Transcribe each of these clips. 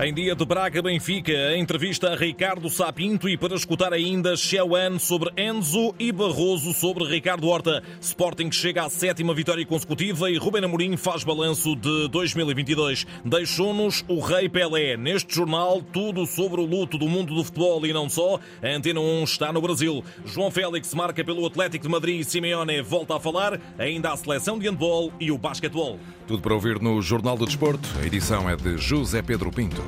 Em dia de Braga-Benfica, a entrevista a Ricardo Sapinto e para escutar ainda Xeuan sobre Enzo e Barroso sobre Ricardo Horta. Sporting chega à sétima vitória consecutiva e Ruben Amorim faz balanço de 2022. Deixou-nos o Rei Pelé. Neste jornal, tudo sobre o luto do mundo do futebol e não só. A Antena 1 está no Brasil. João Félix marca pelo Atlético de Madrid e Simeone volta a falar. Ainda a seleção de handball e o basquetebol. Tudo para ouvir no Jornal do Desporto. A edição é de José Pedro Pinto.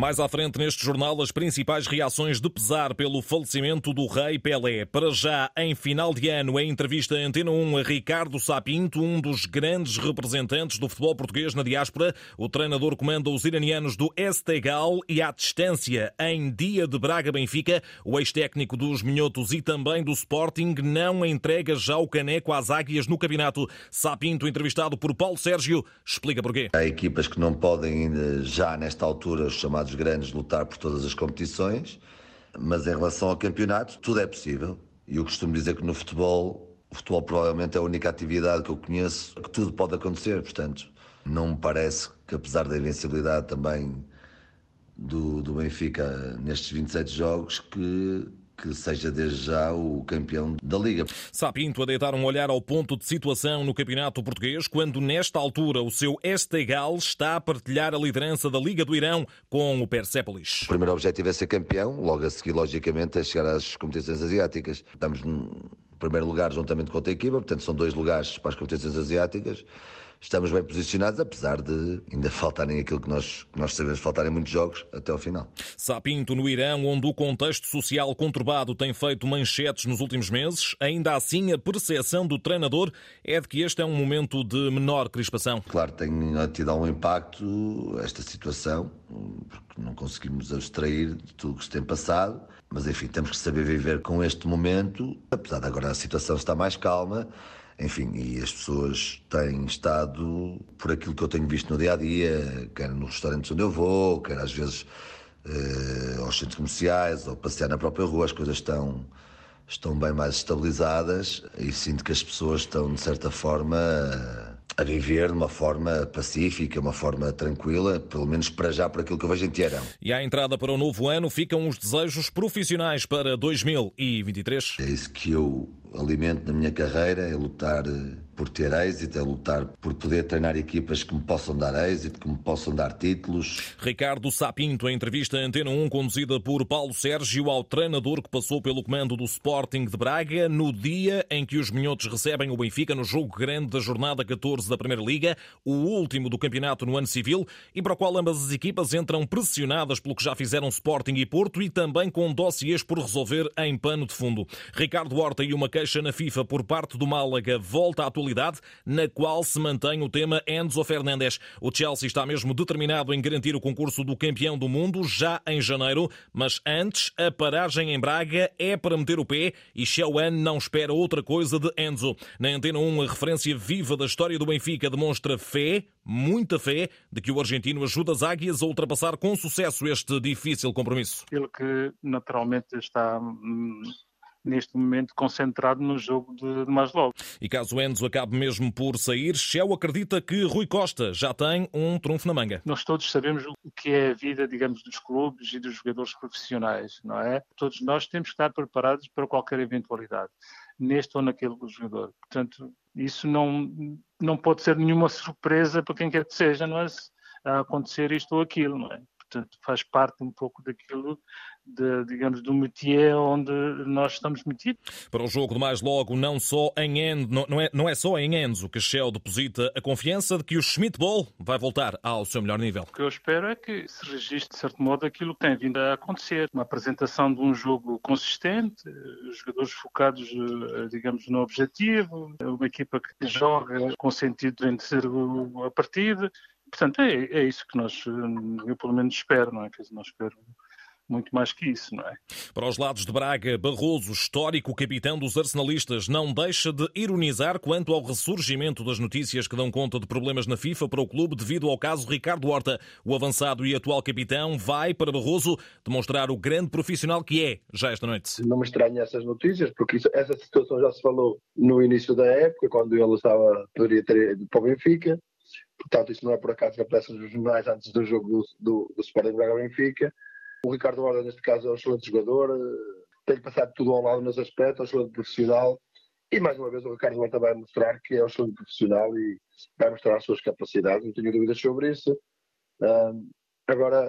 Mais à frente neste jornal, as principais reações de pesar pelo falecimento do rei Pelé. Para já, em final de ano, em entrevista à Antena 1 a Ricardo Sapinto, um dos grandes representantes do futebol português na diáspora, o treinador comanda os iranianos do Estegal e à distância, em dia de Braga-Benfica, o ex-técnico dos Minhotos e também do Sporting não entrega já o caneco às águias no campeonato. Sapinto, entrevistado por Paulo Sérgio, explica porquê. Há equipas que não podem já nesta altura, os chamados grandes lutar por todas as competições, mas em relação ao campeonato, tudo é possível. E eu costumo dizer que no futebol, o futebol provavelmente é a única atividade que eu conheço que tudo pode acontecer. Portanto, não me parece que, apesar da invencibilidade também do, do Benfica nestes 27 jogos, que que seja desde já o campeão da Liga. Sapinto a deitar um olhar ao ponto de situação no Campeonato Português, quando nesta altura o seu Estegal está a partilhar a liderança da Liga do Irão com o Persepolis. O primeiro objetivo é ser campeão, logo a seguir, logicamente, é chegar às competições asiáticas. Estamos no primeiro lugar juntamente com a equipa, portanto são dois lugares para as competições asiáticas estamos bem posicionados, apesar de ainda faltarem aquilo que nós, que nós sabemos, faltarem muitos jogos até ao final. Sapinto, no Irão, onde o contexto social conturbado tem feito manchetes nos últimos meses, ainda assim a percepção do treinador é de que este é um momento de menor crispação. Claro, tem tido algum impacto esta situação, porque não conseguimos abstrair de tudo o que se tem passado, mas enfim, temos que saber viver com este momento, apesar de agora a situação estar mais calma, enfim, e as pessoas têm estado, por aquilo que eu tenho visto no dia a dia, quer nos restaurantes onde eu vou, quer às vezes eh, aos centros comerciais, ou passear na própria rua, as coisas estão, estão bem mais estabilizadas e sinto que as pessoas estão, de certa forma, a viver de uma forma pacífica, uma forma tranquila, pelo menos para já, por aquilo que eu vejo em Tiarão. E à entrada para o novo ano ficam os desejos profissionais para 2023? É isso que eu alimento na minha carreira, é lutar eh, por ter êxito, é lutar por poder treinar equipas que me possam dar êxito, que me possam dar títulos. Ricardo Sapinto, em entrevista à Antena 1, conduzida por Paulo Sérgio, ao treinador que passou pelo comando do Sporting de Braga, no dia em que os minhotos recebem o Benfica no jogo grande da jornada 14 da Primeira Liga, o último do campeonato no ano civil, e para o qual ambas as equipas entram pressionadas pelo que já fizeram Sporting e Porto e também com dossiês por resolver em pano de fundo. Ricardo Horta e uma queixa na FIFA por parte do Málaga volta à atualidade, na qual se mantém o tema Enzo Fernandes. O Chelsea está mesmo determinado em garantir o concurso do campeão do mundo já em janeiro, mas antes a paragem em Braga é para meter o pé e Xeuan não espera outra coisa de Enzo. Na Antena 1, a referência viva da história do Benfica demonstra fé, muita fé, de que o argentino ajuda as águias a ultrapassar com sucesso este difícil compromisso. Ele que naturalmente está hum, neste momento concentrado no jogo de, de mais logo. E caso Enzo acabe mesmo por sair, Shell acredita que Rui Costa já tem um trunfo na manga. Nós todos sabemos o que é a vida, digamos, dos clubes e dos jogadores profissionais, não é? Todos nós temos que estar preparados para qualquer eventualidade, neste ou naquele jogador. Portanto, isso não, não pode ser nenhuma surpresa para quem quer que seja, não é? A acontecer isto ou aquilo, não é? portanto faz parte um pouco daquilo, de, digamos, do métier onde nós estamos metidos. Para o jogo de mais logo, não só em Enzo, não, é, não é só em Enzo que Shell deposita a confiança de que o Schmidt Ball vai voltar ao seu melhor nível. O que eu espero é que se registre, de certo modo, aquilo que tem vindo a acontecer. Uma apresentação de um jogo consistente, jogadores focados, eh, digamos, no objetivo, uma equipa que joga com sentido de vencer a partida, Portanto, é, é isso que nós, eu pelo menos espero, não é? Quer dizer, não espero muito mais que isso, não é? Para os lados de Braga, Barroso, histórico capitão dos arsenalistas, não deixa de ironizar quanto ao ressurgimento das notícias que dão conta de problemas na FIFA para o clube devido ao caso Ricardo Horta. O avançado e atual capitão vai para Barroso demonstrar o grande profissional que é já esta noite. Não me estranha essas notícias, porque isso, essa situação já se falou no início da época, quando ele estava, poderia ter ido para o Benfica Portanto, isso não é por acaso que aparece nos jornais antes do jogo do, do, do Sporting Braga Benfica. O Ricardo Horta, neste caso, é um excelente jogador, tem passado tudo ao lado nos aspectos, é um excelente profissional. E mais uma vez o Ricardo Horta vai mostrar que é um excelente profissional e vai mostrar as suas capacidades, não tenho dúvidas sobre isso. agora,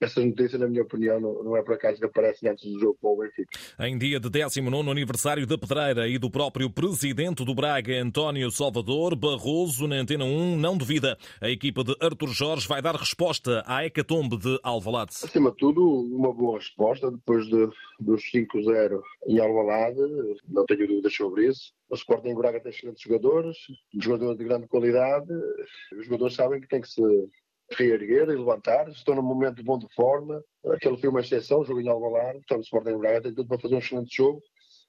essas notícias, na minha opinião, não, é por acaso que aparecem antes do jogo para o Benfica. Em dia de 19 aniversário da Pedreira e do próprio presidente do Braga, António Salvador, Barroso, na Antena 1, não duvida. A equipa de Artur Jorge vai dar resposta à hecatombe de Alvalade. Acima de tudo, uma boa resposta depois de, dos 5-0 em Alvalade, não tenho dúvidas sobre isso. O Sporting Braga tem excelentes jogadores, jogadores de grande qualidade. Os jogadores sabem que tem que se reerguer e levantar, estão num momento bom de forma, aquele foi uma exceção, jogo em Alvalade, portanto o Sporting Braga tem tudo para fazer um excelente jogo,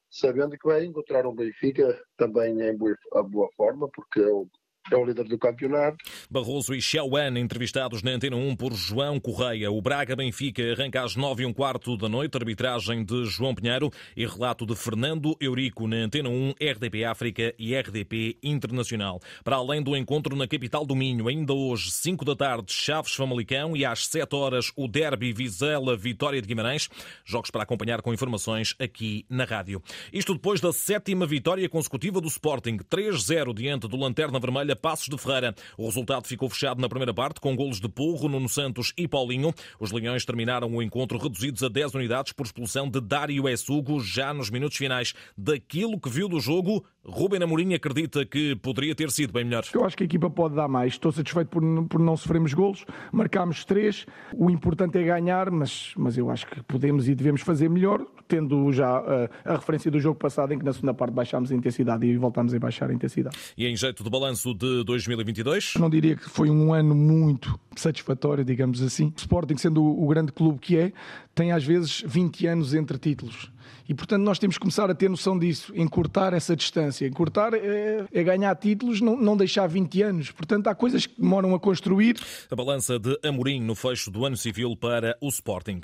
sabendo que vai encontrar um Benfica também em boa, boa forma, porque é o é o líder do campeonato. Barroso e Xiaoan, entrevistados na Antena 1 por João Correia. O Braga-Benfica arranca às 9 e um quarto da noite, arbitragem de João Pinheiro e relato de Fernando Eurico na Antena 1, RDP África e RDP Internacional. Para além do encontro na capital do Minho, ainda hoje, 5 da tarde, Chaves Famalicão e às 7 horas o Derby Vizela Vitória de Guimarães. Jogos para acompanhar com informações aqui na rádio. Isto depois da sétima vitória consecutiva do Sporting, 3-0 diante do Lanterna Vermelha Passos de Ferreira. O resultado ficou fechado na primeira parte com golos de Porro, Nuno Santos e Paulinho. Os Leões terminaram o encontro reduzidos a 10 unidades por expulsão de Dário Essugo já nos minutos finais. Daquilo que viu do jogo, Rubem Amorim acredita que poderia ter sido bem melhor. Eu acho que a equipa pode dar mais. Estou satisfeito por, por não sofrermos golos. Marcámos três. O importante é ganhar, mas, mas eu acho que podemos e devemos fazer melhor, tendo já a, eh, a referência do jogo passado em que na segunda parte baixámos a intensidade e voltámos a baixar a intensidade. E em jeito de balanço de 2022? Não diria que foi um ano muito satisfatório, digamos assim. O Sporting, sendo o grande clube que é, tem às vezes 20 anos entre títulos. E, portanto, nós temos que começar a ter noção disso, encurtar essa distância. Encurtar é, é ganhar títulos, não, não, deixar 20 anos. Portanto, há coisas que demoram a construir. A balança de Amorim no fecho do ano civil para o Sporting.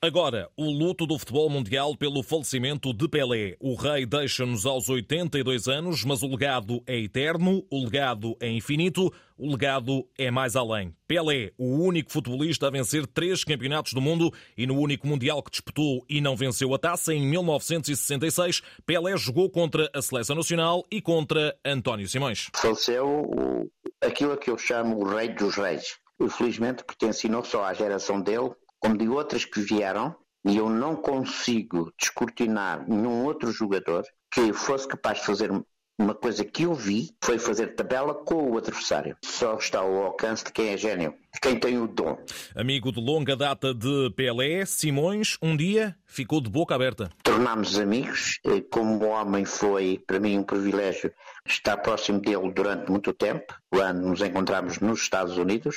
Agora, o luto do futebol mundial pelo falecimento de Pelé. O rei deixa-nos aos 82 anos, mas o legado é eterno, o legado é infinito, o legado é mais além. Pelé, o único futebolista a vencer três campeonatos do mundo e no único mundial que disputou e não venceu a taça em 1966, Pelé jogou contra a seleção nacional e contra António Simões. Faleceu aquilo que eu chamo o rei dos reis. Infelizmente pertence não só à geração dele, como de outras que vieram, e eu não consigo descortinar nenhum outro jogador que fosse capaz de fazer uma coisa que eu vi foi fazer tabela com o adversário. Só está ao alcance de quem é gênio, de quem tem o dom. Amigo de longa data de Pelé, Simões, um dia ficou de boca aberta. Tornámos amigos. Como homem foi para mim um privilégio estar próximo dele durante muito tempo, quando nos encontramos nos Estados Unidos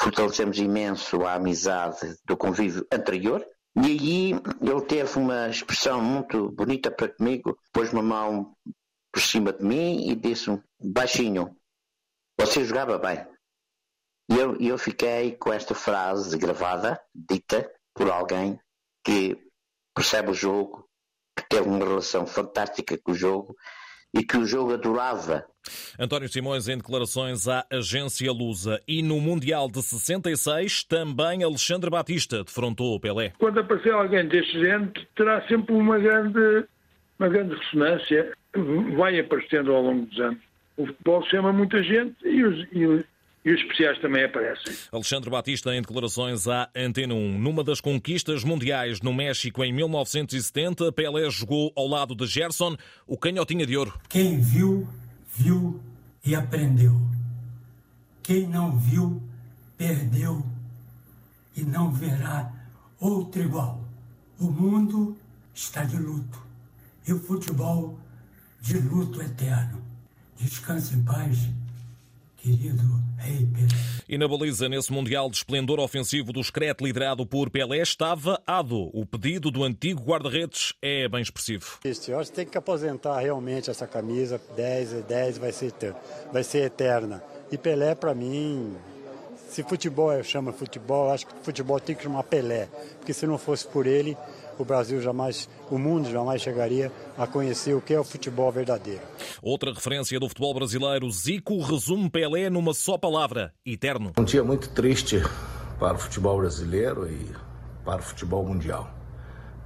fortalecemos imenso a amizade do convívio anterior. E aí ele teve uma expressão muito bonita para comigo, pôs uma mão por cima de mim e disse baixinho, você jogava bem. E eu, eu fiquei com esta frase gravada, dita por alguém que percebe o jogo, que teve uma relação fantástica com o jogo e que o jogo adorava. António Simões em declarações à agência Lusa. E no Mundial de 66, também Alexandre Batista defrontou o Pelé. Quando aparecer alguém deste gente, terá sempre uma grande, uma grande ressonância. Vai aparecendo ao longo dos anos. O futebol chama muita gente e os, e e os especiais também aparecem. Alexandre Batista em declarações à Antena 1. Numa das conquistas mundiais no México em 1970, Pelé jogou ao lado de Gerson, o canhotinha de ouro. Quem viu, viu e aprendeu. Quem não viu, perdeu e não verá outro igual. O mundo está de luto e o futebol de luto eterno. Descanse em paz querido Rei Pelé. E na baliza, nesse Mundial de Esplendor Ofensivo do Screte, liderado por Pelé, estava Ado. O pedido do antigo guarda-redes é bem expressivo. Este, eu acho que tem que aposentar realmente essa camisa. 10 e 10 vai ser, vai ser eterna. E Pelé, para mim, Se futebol é, chama futebol, acho que futebol tem que chamar Pelé, porque se não fosse por ele, o Brasil jamais, o mundo jamais chegaria a conhecer o que é o futebol verdadeiro. Outra referência do futebol brasileiro, Zico resume Pelé numa só palavra: eterno. Um dia muito triste para o futebol brasileiro e para o futebol mundial.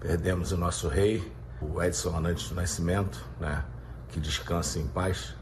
Perdemos o nosso rei, o Edson Arantes do Nascimento, né? que descanse em paz,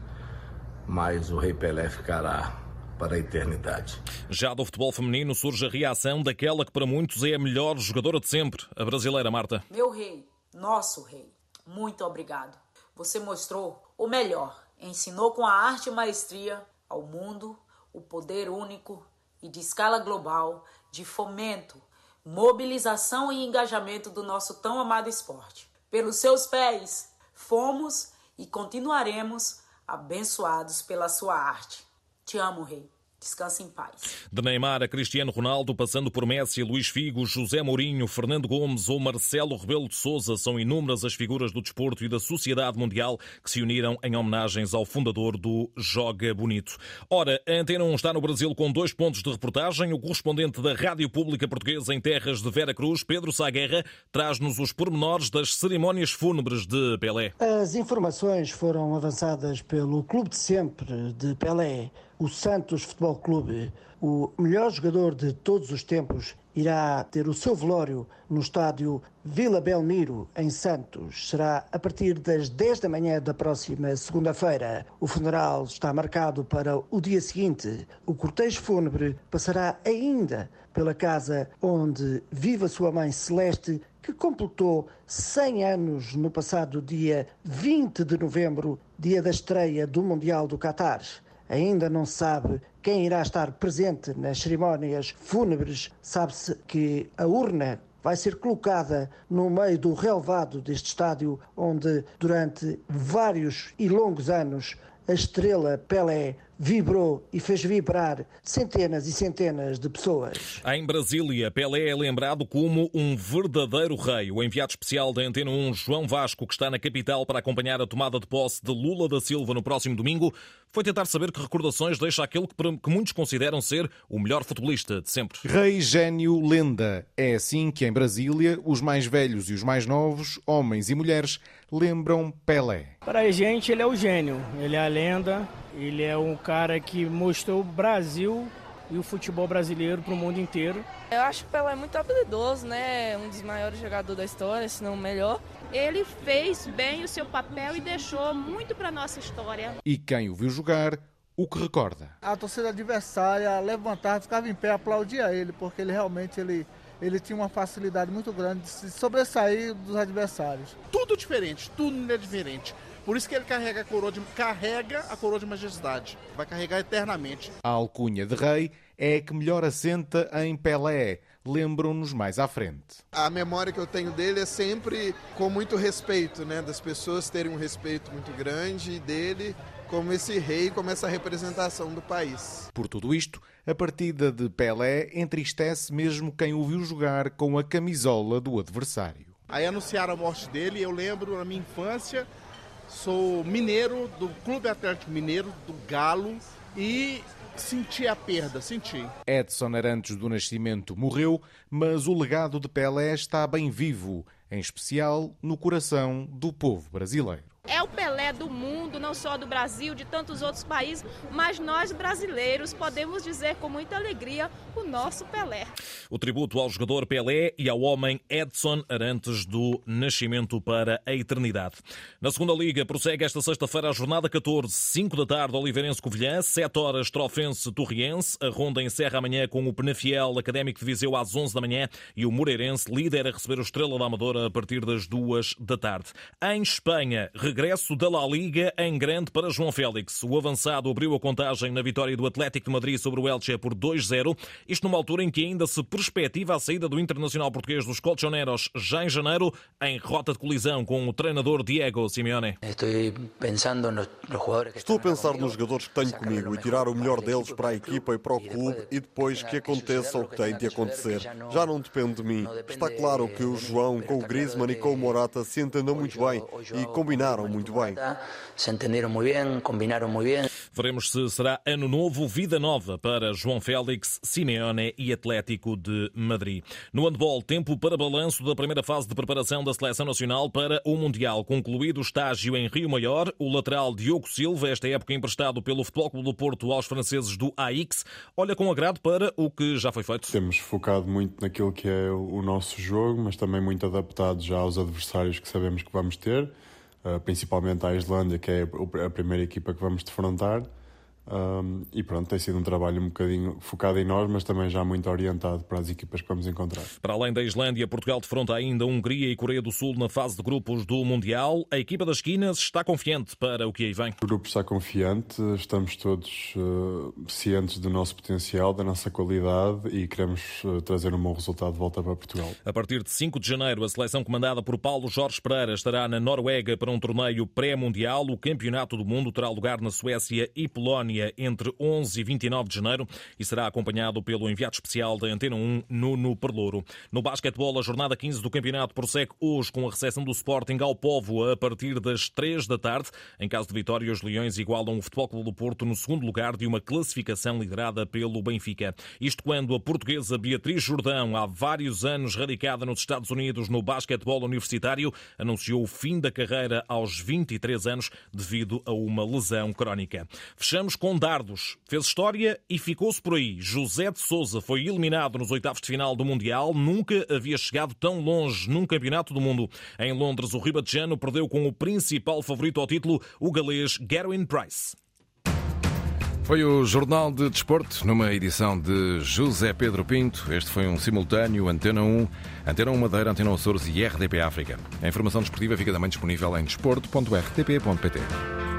mas o rei Pelé ficará para a eternidade. Já do futebol feminino surge a reação daquela que para muitos é a melhor jogadora de sempre, a brasileira Marta. Meu rei, nosso rei, muito obrigado. Você mostrou o melhor, ensinou com a arte e maestria ao mundo o poder único e de escala global de fomento, mobilização e engajamento do nosso tão amado esporte. Pelos seus pés, fomos e continuaremos abençoados pela sua arte. Te amo, Rei. Descanse em paz. De Neymar a Cristiano Ronaldo, passando por Messi, Luís Figo, José Mourinho, Fernando Gomes ou Marcelo Rebelo de Sousa, são inúmeras as figuras do desporto e da sociedade mundial que se uniram em homenagens ao fundador do Joga Bonito. Ora, a Antena 1 está no Brasil com dois pontos de reportagem. O correspondente da Rádio Pública Portuguesa em terras de Vera Cruz, Pedro Saguerra, traz-nos os pormenores das cerimónias fúnebres de Pelé. As informações foram avançadas pelo Clube de Sempre de Pelé o Santos Futebol Clube, o melhor jogador de todos os tempos, irá ter o seu velório no estádio Vila Belmiro, em Santos. Será a partir das 10 da manhã da próxima segunda-feira. O funeral está marcado para o dia seguinte. O cortejo fúnebre passará ainda pela casa onde vive a sua mãe Celeste, que completou 100 anos no passado dia 20 de novembro, dia da estreia do Mundial do Qatar. Ainda não sabe quem irá estar presente nas cerimónias fúnebres. Sabe-se que a urna vai ser colocada no meio do relevado deste estádio, onde durante vários e longos anos a estrela Pelé vibrou e fez vibrar centenas e centenas de pessoas. Em Brasília, Pelé é lembrado como um verdadeiro rei. O enviado especial da Antena 1, João Vasco, que está na capital para acompanhar a tomada de posse de Lula da Silva no próximo domingo, foi tentar saber que recordações deixa aquele que muitos consideram ser o melhor futebolista de sempre. Rei, gênio, lenda. É assim que em Brasília os mais velhos e os mais novos, homens e mulheres, lembram Pelé. Para a gente, ele é o gênio, ele é a lenda, ele é um cara que mostrou o Brasil e o futebol brasileiro para o mundo inteiro. Eu acho que o Pelé é muito habilidoso, né? Um dos maiores jogadores da história, se não o melhor. Ele fez bem o seu papel e deixou muito para nossa história. E quem o viu jogar, o que recorda? A torcida adversária levantava, ficava em pé, aplaudia ele, porque ele realmente ele ele tinha uma facilidade muito grande de se sobressair dos adversários. Tudo diferente, tudo é diferente. Por isso que ele carrega a coroa de, carrega a coroa de majestade. Vai carregar eternamente. A alcunha de rei é a que melhor assenta em Pelé. Lembram-nos mais à frente. A memória que eu tenho dele é sempre com muito respeito, né? Das pessoas terem um respeito muito grande dele como esse rei, como essa representação do país. Por tudo isto, a partida de Pelé entristece mesmo quem o viu jogar com a camisola do adversário. Aí anunciaram a morte dele, eu lembro na minha infância, Sou mineiro do Clube Atlético Mineiro, do Galo, e senti a perda, senti. Edson Arantes do Nascimento morreu, mas o legado de Pelé está bem vivo, em especial no coração do povo brasileiro. É o Pelé do mundo, não só do Brasil, de tantos outros países, mas nós brasileiros podemos dizer com muita alegria o nosso Pelé. O tributo ao jogador Pelé e ao homem Edson Arantes do Nascimento para a Eternidade. Na segunda Liga, prossegue esta sexta-feira a jornada 14, 5 da tarde, Oliveirense Covilhã, 7 horas, Trofense Torriense. A ronda encerra amanhã com o Penafiel Académico de Viseu às 11 da manhã e o Moreirense, líder a receber o Estrela da Amadora a partir das 2 da tarde. Em Espanha, regresso da La Liga em grande para João Félix. O avançado abriu a contagem na vitória do Atlético de Madrid sobre o Elche por 2-0. Isto numa altura em que ainda se perspectiva a saída do internacional português dos Colchoneros já em janeiro, em rota de colisão com o treinador Diego Simeone. Estou a pensar nos jogadores que tenho comigo e tirar o melhor deles para a equipa e para o clube e depois que aconteça o que tem de acontecer. Já não depende de mim. Está claro que o João com o Griezmann e com o Morata se entendam muito bem e combinaram combinaram muito bem. Se entenderam muito bem, combinaram muito bem. Veremos se será ano novo, vida nova para João Félix, Simeone e Atlético de Madrid. No handball, tempo para balanço da primeira fase de preparação da seleção nacional para o Mundial. Concluído o estágio em Rio Maior, o lateral Diogo Silva, esta época emprestado pelo Futebol Clube do Porto aos franceses do AX, olha com agrado para o que já foi feito. Temos focado muito naquilo que é o nosso jogo, mas também muito adaptado já aos adversários que sabemos que vamos ter, principalmente à Islândia, que é a primeira equipa que vamos defrontar. Um, e pronto, tem sido um trabalho um bocadinho focado em nós, mas também já muito orientado para as equipas que vamos encontrar. Para além da Islândia, Portugal defronta ainda Hungria e Coreia do Sul na fase de grupos do Mundial. A equipa das esquinas está confiante para o que aí vem? O grupo está confiante, estamos todos uh, cientes do nosso potencial, da nossa qualidade e queremos uh, trazer um bom resultado de volta para Portugal. A partir de 5 de janeiro, a seleção comandada por Paulo Jorge Pereira estará na Noruega para um torneio pré-mundial. O Campeonato do Mundo terá lugar na Suécia e Polónia entre 11 e 29 de janeiro e será acompanhado pelo enviado especial da Antena 1, Nuno Perlouro. No basquetebol, a jornada 15 do campeonato prossegue hoje com a recepção do Sporting ao Povo a partir das 3 da tarde. Em caso de vitória, os Leões igualam o Futebol Clube do Porto no segundo lugar de uma classificação liderada pelo Benfica. Isto quando a portuguesa Beatriz Jordão, há vários anos radicada nos Estados Unidos no basquetebol universitário, anunciou o fim da carreira aos 23 anos devido a uma lesão crónica. Fechamos com dardos. Fez história e ficou-se por aí. José de Souza foi eliminado nos oitavos de final do Mundial. Nunca havia chegado tão longe num campeonato do mundo. Em Londres, o Ribatejano perdeu com o principal favorito ao título, o galês Gerwin Price. Foi o Jornal de Desporto, numa edição de José Pedro Pinto. Este foi um simultâneo Antena 1, Antena 1 Madeira, Antena Açores e RDP África. A informação desportiva fica também disponível em desporto.rtp.pt.